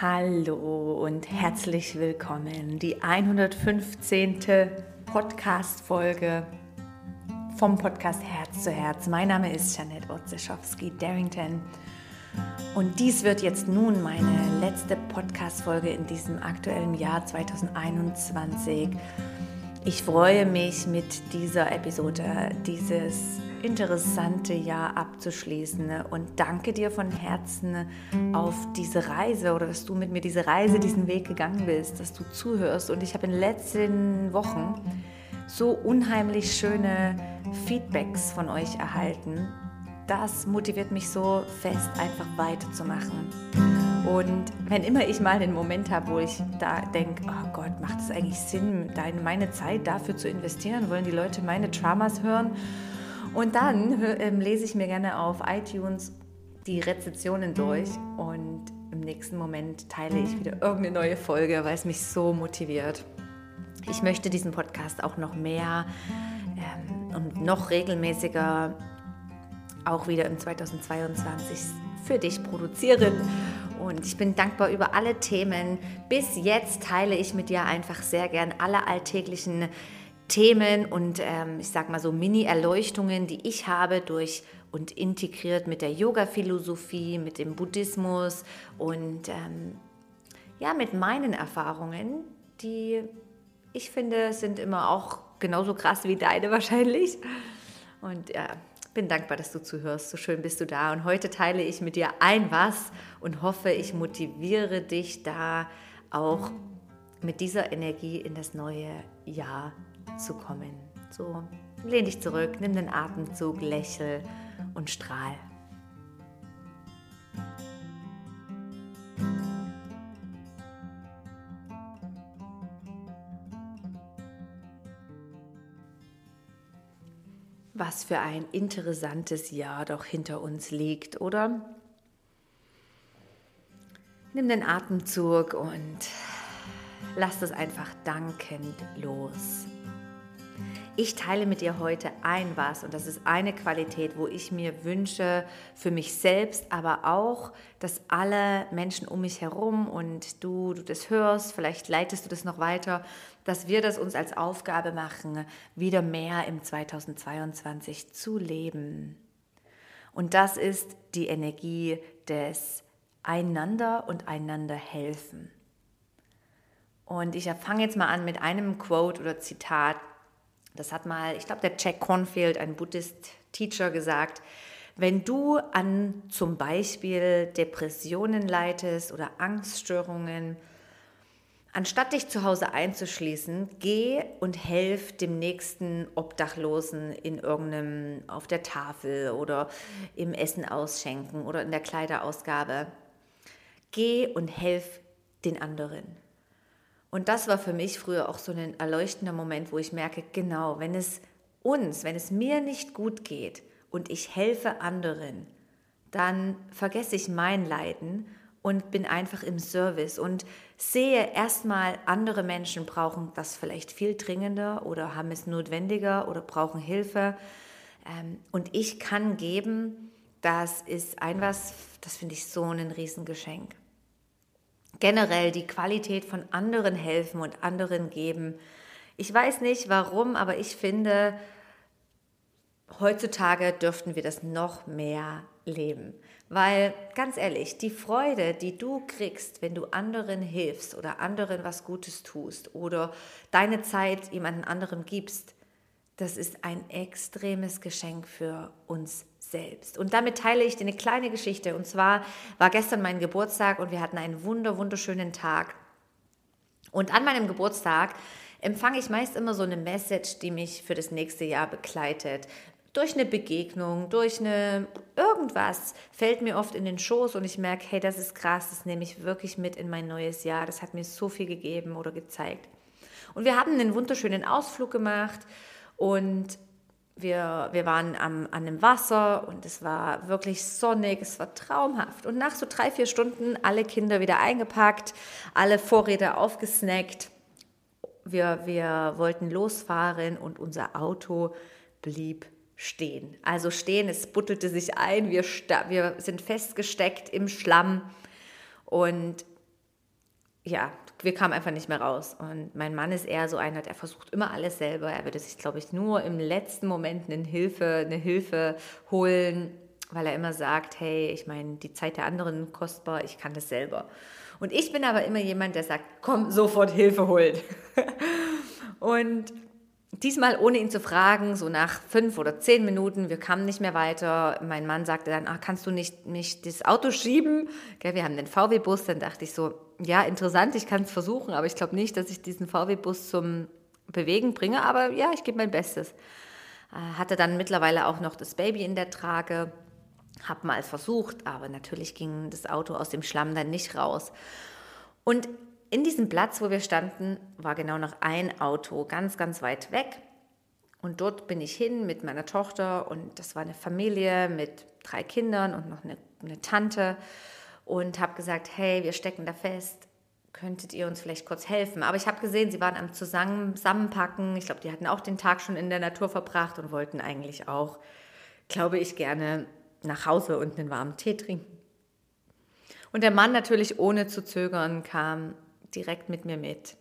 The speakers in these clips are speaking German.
Hallo und herzlich willkommen. Die 115. Podcast-Folge vom Podcast Herz zu Herz. Mein Name ist Janette Otzeschowski-Darrington und dies wird jetzt nun meine letzte Podcast-Folge in diesem aktuellen Jahr 2021. Ich freue mich mit dieser Episode dieses interessante Jahr abzuschließen und danke dir von Herzen auf diese Reise oder dass du mit mir diese Reise, diesen Weg gegangen bist, dass du zuhörst. Und ich habe in den letzten Wochen so unheimlich schöne Feedbacks von euch erhalten. Das motiviert mich so fest, einfach weiterzumachen. Und wenn immer ich mal den Moment habe, wo ich da denke, oh Gott, macht es eigentlich Sinn, meine Zeit dafür zu investieren? Wollen die Leute meine Traumas hören? Und dann ähm, lese ich mir gerne auf iTunes die Rezessionen durch und im nächsten Moment teile ich wieder irgendeine neue Folge, weil es mich so motiviert. Ich möchte diesen Podcast auch noch mehr ähm, und noch regelmäßiger auch wieder im 2022 für dich produzieren. Und ich bin dankbar über alle Themen. Bis jetzt teile ich mit dir einfach sehr gern alle alltäglichen Themen und ähm, ich sag mal so Mini-Erleuchtungen, die ich habe durch und integriert mit der Yoga-Philosophie, mit dem Buddhismus und ähm, ja, mit meinen Erfahrungen, die ich finde, sind immer auch genauso krass wie deine wahrscheinlich. Und ja, bin dankbar, dass du zuhörst. So schön bist du da. Und heute teile ich mit dir ein was und hoffe, ich motiviere dich da auch mit dieser Energie in das neue Jahr zu kommen. So, lehn dich zurück, nimm den Atemzug, lächel und strahl. Was für ein interessantes Jahr doch hinter uns liegt, oder? Nimm den Atemzug und lass es einfach dankend los. Ich teile mit dir heute ein was und das ist eine Qualität, wo ich mir wünsche für mich selbst, aber auch, dass alle Menschen um mich herum und du, du das hörst, vielleicht leitest du das noch weiter, dass wir das uns als Aufgabe machen, wieder mehr im 2022 zu leben. Und das ist die Energie des Einander und einander helfen. Und ich fange jetzt mal an mit einem Quote oder Zitat, das hat mal, ich glaube, der Jack Cornfield, ein Buddhist-Teacher, gesagt, wenn du an zum Beispiel Depressionen leitest oder Angststörungen, anstatt dich zu Hause einzuschließen, geh und helf dem nächsten Obdachlosen in irgendeinem, auf der Tafel oder im Essen ausschenken oder in der Kleiderausgabe. Geh und helf den anderen. Und das war für mich früher auch so ein erleuchtender Moment, wo ich merke, genau, wenn es uns, wenn es mir nicht gut geht und ich helfe anderen, dann vergesse ich mein Leiden und bin einfach im Service und sehe erstmal, andere Menschen brauchen das vielleicht viel dringender oder haben es notwendiger oder brauchen Hilfe. Ähm, und ich kann geben, das ist ein was, das finde ich so ein Riesengeschenk generell die Qualität von anderen helfen und anderen geben. Ich weiß nicht warum, aber ich finde, heutzutage dürften wir das noch mehr leben. Weil ganz ehrlich, die Freude, die du kriegst, wenn du anderen hilfst oder anderen was Gutes tust oder deine Zeit jemandem anderem gibst, das ist ein extremes Geschenk für uns selbst. Und damit teile ich dir eine kleine Geschichte. Und zwar war gestern mein Geburtstag und wir hatten einen wunder, wunderschönen Tag. Und an meinem Geburtstag empfange ich meist immer so eine Message, die mich für das nächste Jahr begleitet. Durch eine Begegnung, durch eine irgendwas fällt mir oft in den Schoß und ich merke, hey, das ist krass, das nehme ich wirklich mit in mein neues Jahr. Das hat mir so viel gegeben oder gezeigt. Und wir haben einen wunderschönen Ausflug gemacht und wir, wir waren am, an dem Wasser und es war wirklich sonnig, es war traumhaft. Und nach so drei, vier Stunden alle Kinder wieder eingepackt, alle Vorräte aufgesnackt. Wir, wir wollten losfahren und unser Auto blieb stehen. Also stehen, es buttelte sich ein, wir, wir sind festgesteckt im Schlamm und ja, wir kamen einfach nicht mehr raus. Und mein Mann ist eher so einer, der versucht immer alles selber. Er würde sich, glaube ich, nur im letzten Moment eine Hilfe, eine Hilfe holen, weil er immer sagt, hey, ich meine, die Zeit der anderen kostbar, ich kann das selber. Und ich bin aber immer jemand, der sagt, komm, sofort Hilfe holen. und diesmal ohne ihn zu fragen, so nach fünf oder zehn Minuten, wir kamen nicht mehr weiter. Mein Mann sagte dann, ach, kannst du nicht mich das Auto schieben? Gell, wir haben den VW-Bus, dann dachte ich so, ja, interessant, ich kann es versuchen, aber ich glaube nicht, dass ich diesen VW-Bus zum Bewegen bringe, aber ja, ich gebe mein Bestes. Äh, hatte dann mittlerweile auch noch das Baby in der Trage, habe mal versucht, aber natürlich ging das Auto aus dem Schlamm dann nicht raus. Und in diesem Platz, wo wir standen, war genau noch ein Auto ganz, ganz weit weg. Und dort bin ich hin mit meiner Tochter und das war eine Familie mit drei Kindern und noch eine, eine Tante und habe gesagt, hey, wir stecken da fest, könntet ihr uns vielleicht kurz helfen? Aber ich habe gesehen, sie waren am Zusammenpacken. Ich glaube, die hatten auch den Tag schon in der Natur verbracht und wollten eigentlich auch, glaube ich, gerne nach Hause und einen warmen Tee trinken. Und der Mann natürlich ohne zu zögern kam direkt mit mir mit.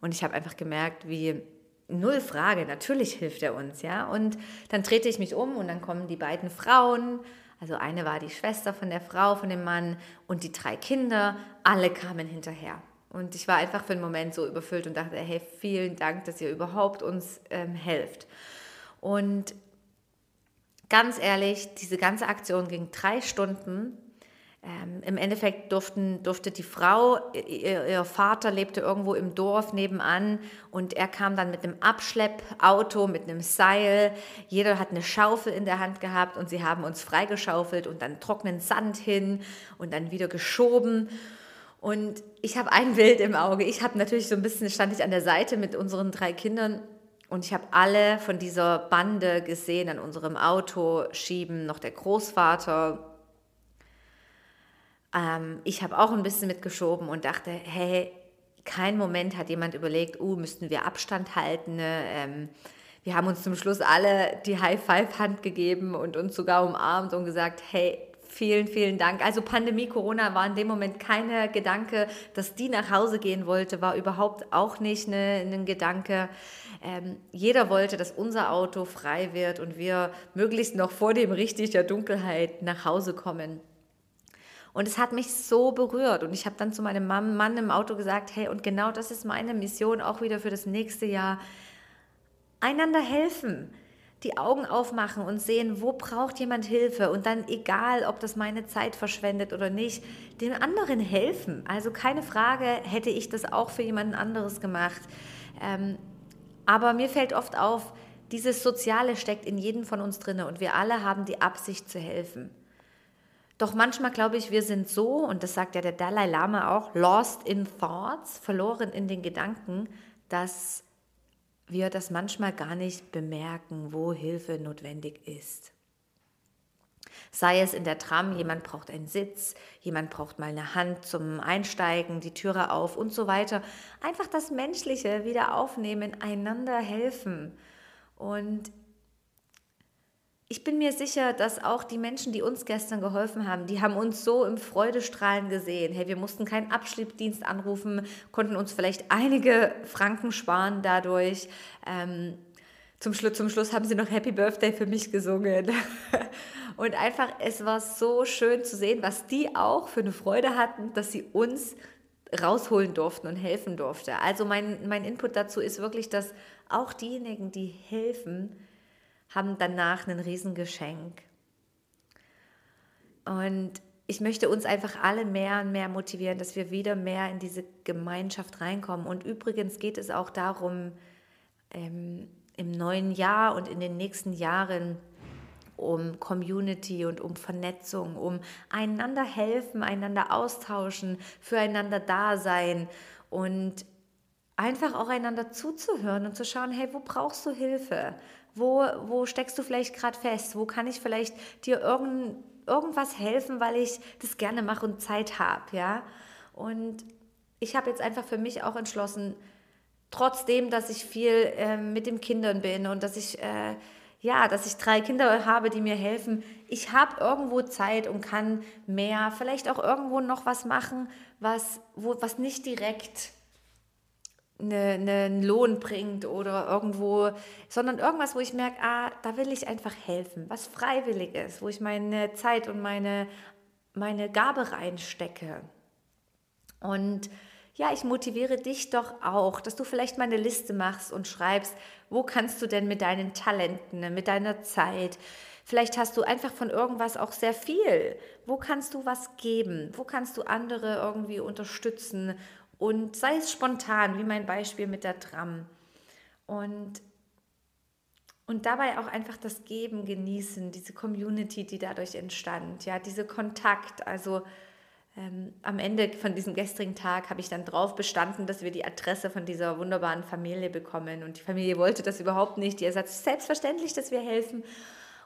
Und ich habe einfach gemerkt, wie null Frage, natürlich hilft er uns, ja. Und dann drehte ich mich um und dann kommen die beiden Frauen, also eine war die Schwester von der Frau, von dem Mann und die drei Kinder, alle kamen hinterher. Und ich war einfach für einen Moment so überfüllt und dachte, hey, vielen Dank, dass ihr überhaupt uns ähm, helft. Und ganz ehrlich, diese ganze Aktion ging drei Stunden ähm, Im Endeffekt durften, durfte die Frau, ihr, ihr, Vater lebte irgendwo im Dorf nebenan und er kam dann mit einem Abschleppauto, mit einem Seil. Jeder hat eine Schaufel in der Hand gehabt und sie haben uns freigeschaufelt und dann trockenen Sand hin und dann wieder geschoben. Und ich habe ein Bild im Auge. Ich habe natürlich so ein bisschen, stand ich an der Seite mit unseren drei Kindern und ich habe alle von dieser Bande gesehen an unserem Auto schieben, noch der Großvater ähm, ich habe auch ein bisschen mitgeschoben und dachte, hey, kein Moment hat jemand überlegt, uh, müssten wir Abstand halten. Ne? Ähm, wir haben uns zum Schluss alle die High-Five-Hand gegeben und uns sogar umarmt und gesagt, hey, vielen, vielen Dank. Also Pandemie, Corona war in dem Moment kein Gedanke, dass die nach Hause gehen wollte, war überhaupt auch nicht ein ne, Gedanke. Ähm, jeder wollte, dass unser Auto frei wird und wir möglichst noch vor dem richtig Dunkelheit nach Hause kommen. Und es hat mich so berührt. Und ich habe dann zu meinem Mann im Auto gesagt, hey, und genau das ist meine Mission auch wieder für das nächste Jahr. Einander helfen die Augen aufmachen und sehen, wo braucht jemand Hilfe und dann egal, ob das meine Zeit verschwendet oder nicht, den anderen helfen. Also keine Frage, hätte ich das auch für jemanden anderes gemacht. Ähm, aber mir fällt oft auf, dieses Soziale steckt in jedem von uns drin und wir alle haben die Absicht zu helfen. Doch manchmal glaube ich, wir sind so, und das sagt ja der Dalai Lama auch, lost in thoughts, verloren in den Gedanken, dass wir das manchmal gar nicht bemerken, wo Hilfe notwendig ist. Sei es in der Tram, jemand braucht einen Sitz, jemand braucht mal eine Hand zum Einsteigen, die Türe auf und so weiter. Einfach das Menschliche wieder aufnehmen, einander helfen. Und ich bin mir sicher, dass auch die Menschen, die uns gestern geholfen haben, die haben uns so im Freudestrahlen gesehen. Hey, wir mussten keinen Abschleppdienst anrufen, konnten uns vielleicht einige Franken sparen dadurch. Ähm, zum, Schluss, zum Schluss haben sie noch Happy Birthday für mich gesungen. Und einfach, es war so schön zu sehen, was die auch für eine Freude hatten, dass sie uns rausholen durften und helfen durften. Also mein, mein Input dazu ist wirklich, dass auch diejenigen, die helfen, haben danach ein Riesengeschenk. Und ich möchte uns einfach alle mehr und mehr motivieren, dass wir wieder mehr in diese Gemeinschaft reinkommen. Und übrigens geht es auch darum, ähm, im neuen Jahr und in den nächsten Jahren um Community und um Vernetzung, um einander helfen, einander austauschen, füreinander da sein und einfach auch einander zuzuhören und zu schauen, hey, wo brauchst du Hilfe? Wo, wo steckst du vielleicht gerade fest? Wo kann ich vielleicht dir irgend, irgendwas helfen, weil ich das gerne mache und Zeit habe, ja? Und ich habe jetzt einfach für mich auch entschlossen, trotzdem, dass ich viel äh, mit den Kindern bin und dass ich äh, ja, dass ich drei Kinder habe, die mir helfen. Ich habe irgendwo Zeit und kann mehr, vielleicht auch irgendwo noch was machen, was, wo, was nicht direkt eine, einen Lohn bringt oder irgendwo, sondern irgendwas, wo ich merke, ah, da will ich einfach helfen, was freiwillig ist, wo ich meine Zeit und meine, meine Gabe reinstecke. Und ja, ich motiviere dich doch auch, dass du vielleicht mal eine Liste machst und schreibst, wo kannst du denn mit deinen Talenten, mit deiner Zeit, vielleicht hast du einfach von irgendwas auch sehr viel. Wo kannst du was geben? Wo kannst du andere irgendwie unterstützen? Und sei es spontan, wie mein Beispiel mit der Tram. Und, und dabei auch einfach das Geben genießen, diese Community, die dadurch entstand, ja, diese Kontakt, also ähm, am Ende von diesem gestrigen Tag habe ich dann drauf bestanden, dass wir die Adresse von dieser wunderbaren Familie bekommen. Und die Familie wollte das überhaupt nicht. Die gesagt, selbstverständlich, dass wir helfen.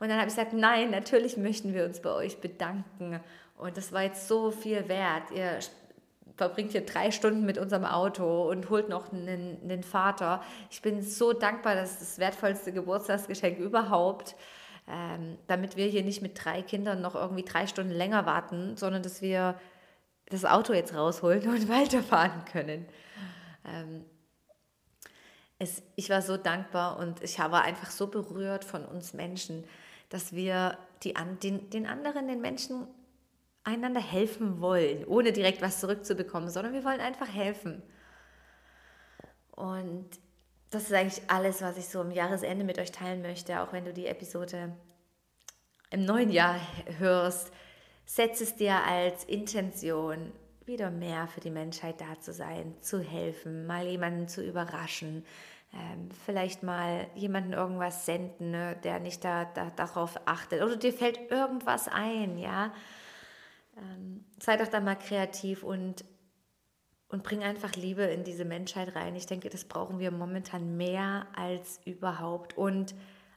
Und dann habe ich gesagt, nein, natürlich möchten wir uns bei euch bedanken. Und das war jetzt so viel wert. Ihr verbringt hier drei Stunden mit unserem Auto und holt noch einen, einen Vater. Ich bin so dankbar, das ist das wertvollste Geburtstagsgeschenk überhaupt. Ähm, damit wir hier nicht mit drei Kindern noch irgendwie drei Stunden länger warten, sondern dass wir das Auto jetzt rausholen und weiterfahren können. Ähm, es, ich war so dankbar und ich war einfach so berührt von uns Menschen, dass wir die, den, den anderen, den Menschen einander helfen wollen, ohne direkt was zurückzubekommen, sondern wir wollen einfach helfen. Und das ist eigentlich alles, was ich so im Jahresende mit euch teilen möchte, auch wenn du die Episode im neuen Jahr hörst setz es dir als Intention, wieder mehr für die Menschheit da zu sein, zu helfen, mal jemanden zu überraschen, ähm, vielleicht mal jemanden irgendwas senden, ne, der nicht da, da, darauf achtet. Oder dir fällt irgendwas ein, ja. Ähm, sei doch da mal kreativ und, und bring einfach Liebe in diese Menschheit rein. Ich denke, das brauchen wir momentan mehr als überhaupt. Und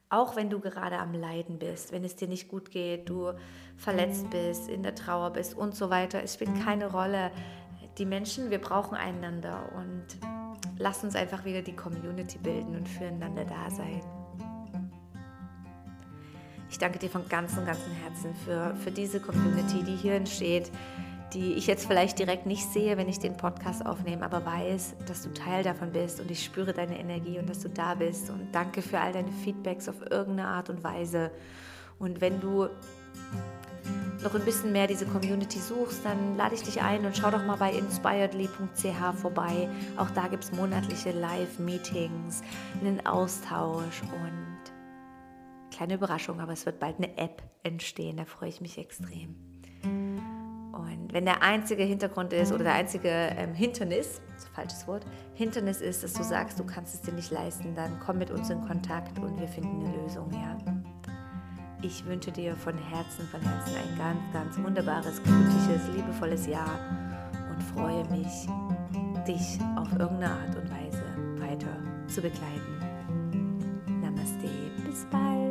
auch wenn du gerade am Leiden bist, wenn es dir nicht gut geht, du verletzt bist, in der Trauer bist und so weiter, es spielt keine Rolle. Die Menschen, wir brauchen einander und lass uns einfach wieder die Community bilden und füreinander da sein. Ich danke dir von ganzem, ganzem Herzen für, für diese Community, die hier entsteht, die ich jetzt vielleicht direkt nicht sehe, wenn ich den Podcast aufnehme, aber weiß, dass du Teil davon bist und ich spüre deine Energie und dass du da bist. Und danke für all deine Feedbacks auf irgendeine Art und Weise. Und wenn du noch ein bisschen mehr diese Community suchst, dann lade ich dich ein und schau doch mal bei inspiredly.ch vorbei. Auch da gibt es monatliche Live-Meetings, einen Austausch und kleine Überraschung, aber es wird bald eine App entstehen, da freue ich mich extrem. Und wenn der einzige Hintergrund ist oder der einzige ähm, Hindernis, falsches Wort, Hindernis ist, dass du sagst, du kannst es dir nicht leisten, dann komm mit uns in Kontakt und wir finden eine Lösung, ja. Ich wünsche dir von Herzen, von Herzen ein ganz, ganz wunderbares, glückliches, liebevolles Jahr und freue mich, dich auf irgendeine Art und Weise weiter zu begleiten. Namaste, bis bald.